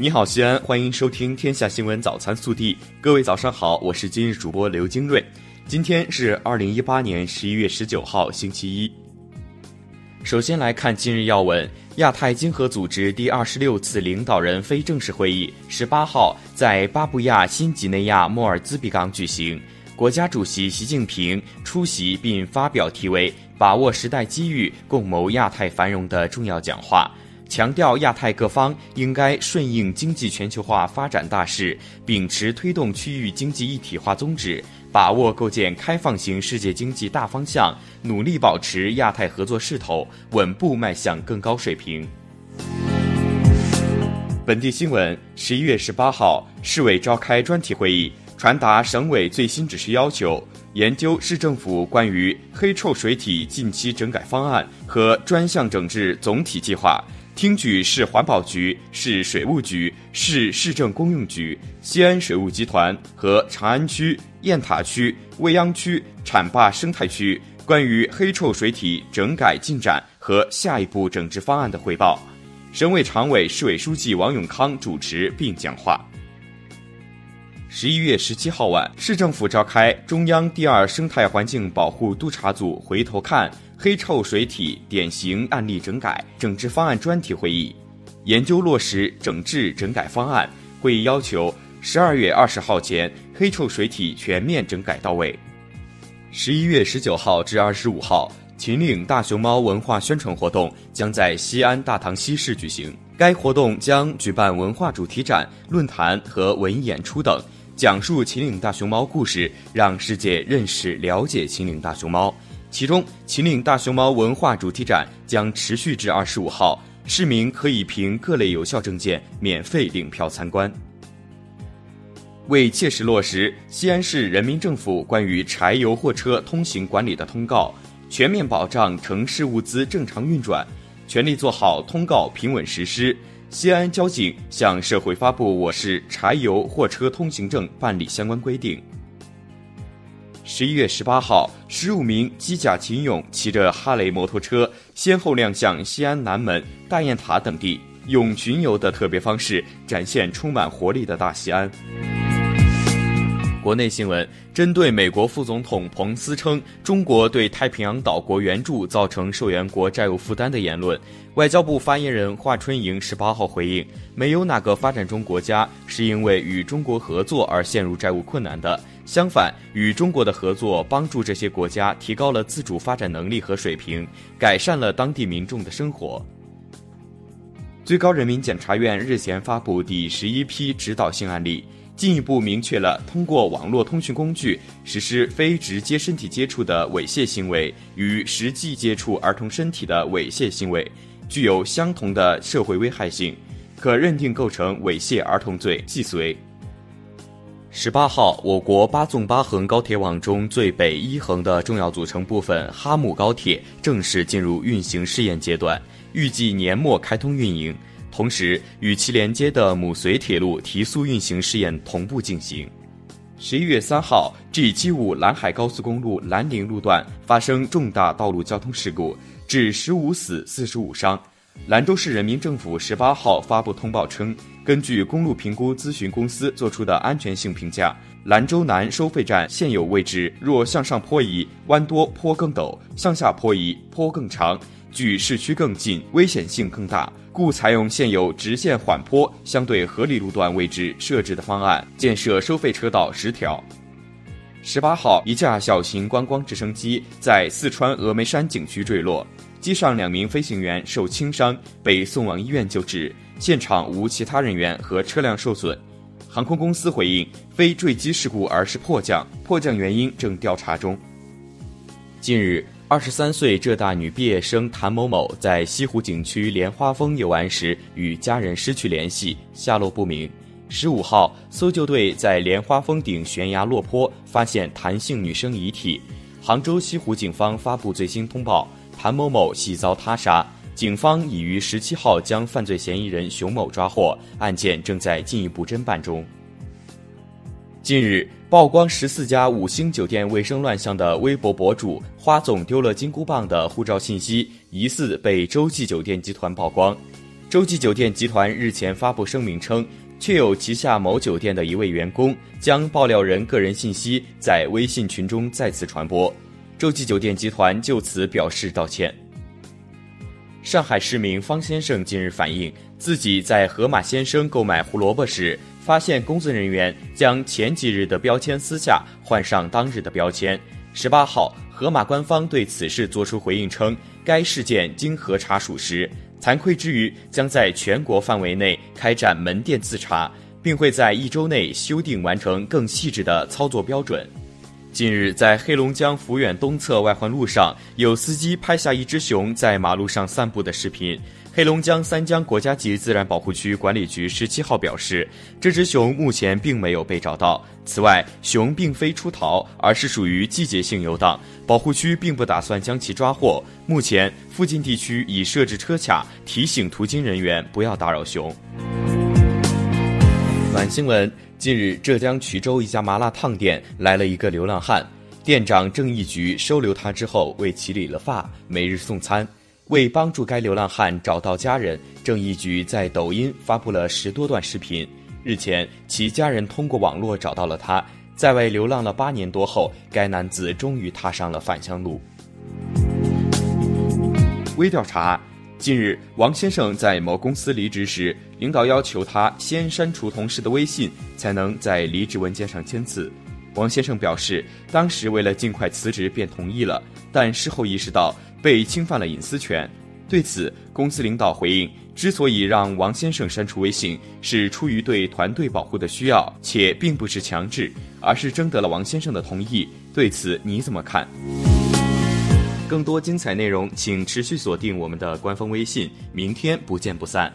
你好，西安，欢迎收听《天下新闻早餐速递》。各位早上好，我是今日主播刘金瑞。今天是二零一八年十一月十九号，星期一。首先来看今日要闻：亚太经合组织第二十六次领导人非正式会议十八号在巴布亚新几内亚莫尔兹比港举行，国家主席习近平出席并发表题为“把握时代机遇，共谋亚太繁荣”的重要讲话。强调亚太各方应该顺应经济全球化发展大势，秉持推动区域经济一体化宗旨，把握构建开放型世界经济大方向，努力保持亚太合作势头，稳步迈向更高水平。本地新闻：十一月十八号，市委召开专题会议，传达省委最新指示要求，研究市政府关于黑臭水体近期整改方案和专项整治总体计划。听取市环保局、市水务局、市市政公用局、西安水务集团和长安区、雁塔区、未央区浐灞生态区关于黑臭水体整改进展和下一步整治方案的汇报。省委常委、市委书记王永康主持并讲话。十一月十七号晚，市政府召开中央第二生态环境保护督察组回头看。黑臭水体典型案例整改整治方案专题会议，研究落实整治整改方案。会议要求十二月二十号前黑臭水体全面整改到位。十一月十九号至二十五号，秦岭大熊猫文化宣传活动将在西安大唐西市举行。该活动将举办文化主题展、论坛和文艺演出等，讲述秦岭大熊猫故事，让世界认识了解秦岭大熊猫。其中，秦岭大熊猫文化主题展将持续至二十五号，市民可以凭各类有效证件免费领票参观。为切实落实西安市人民政府关于柴油货车通行管理的通告，全面保障城市物资正常运转，全力做好通告平稳实施，西安交警向社会发布我市柴油货车通行证办理相关规定。十一月十八号，十五名机甲秦勇骑着哈雷摩托车，先后亮相西安南门、大雁塔等地，用巡游的特别方式展现充满活力的大西安。国内新闻：针对美国副总统彭斯称中国对太平洋岛国援助造成受援国债务负担的言论，外交部发言人华春莹十八号回应：没有哪个发展中国家是因为与中国合作而陷入债务困难的。相反，与中国的合作帮助这些国家提高了自主发展能力和水平，改善了当地民众的生活。最高人民检察院日前发布第十一批指导性案例，进一步明确了通过网络通讯工具实施非直接身体接触的猥亵行为与实际接触儿童身体的猥亵行为具有相同的社会危害性，可认定构成猥亵儿童罪，既遂。十八号，我国八纵八横高铁网中最北一横的重要组成部分哈姆高铁正式进入运行试验阶段，预计年末开通运营。同时，与其连接的母绥铁路提速运行试验同步进行。十一月三号，G 七五兰海高速公路兰陵路段发生重大道路交通事故，致十五死四十五伤。兰州市人民政府十八号发布通报称，根据公路评估咨询公司作出的安全性评价，兰州南收费站现有位置若向上坡移，弯多坡更陡；向下坡移，坡更长，距市区更近，危险性更大，故采用现有直线缓坡、相对合理路段位置设置的方案，建设收费车道十条。十八号，一架小型观光直升机在四川峨眉山景区坠落。机上两名飞行员受轻伤，被送往医院救治，现场无其他人员和车辆受损。航空公司回应，非坠机事故，而是迫降，迫降原因正调查中。近日，二十三岁浙大女毕业生谭某某在西湖景区莲花峰游玩时与家人失去联系，下落不明。十五号，搜救队在莲花峰顶悬崖落坡发现谭姓女生遗体。杭州西湖警方发布最新通报。谭某某系遭他杀，警方已于十七号将犯罪嫌疑人熊某抓获，案件正在进一步侦办中。近日，曝光十四家五星酒店卫生乱象的微博博主“花总丢了金箍棒”的护照信息疑似被洲际酒店集团曝光。洲际酒店集团日前发布声明称，确有旗下某酒店的一位员工将爆料人个人信息在微信群中再次传播，洲际酒店集团就此表示道歉。上海市民方先生近日反映，自己在盒马鲜生购买胡萝卜时，发现工作人员将前几日的标签撕下，换上当日的标签。十八号，盒马官方对此事作出回应称，该事件经核查属实，惭愧之余将在全国范围内开展门店自查，并会在一周内修订完成更细致的操作标准。近日，在黑龙江抚远东侧外环路上，有司机拍下一只熊在马路上散步的视频。黑龙江三江国家级自然保护区管理局十七号表示，这只熊目前并没有被找到。此外，熊并非出逃，而是属于季节性游荡，保护区并不打算将其抓获。目前，附近地区已设置车卡，提醒途经人员不要打扰熊。暖新闻。近日，浙江衢州一家麻辣烫店来了一个流浪汉，店长郑义菊收留他之后，为其理了发，每日送餐。为帮助该流浪汉找到家人，郑义局在抖音发布了十多段视频。日前，其家人通过网络找到了他，在外流浪了八年多后，该男子终于踏上了返乡路。微调查。近日，王先生在某公司离职时，领导要求他先删除同事的微信，才能在离职文件上签字。王先生表示，当时为了尽快辞职，便同意了，但事后意识到被侵犯了隐私权。对此，公司领导回应，之所以让王先生删除微信，是出于对团队保护的需要，且并不是强制，而是征得了王先生的同意。对此你怎么看？更多精彩内容，请持续锁定我们的官方微信。明天不见不散。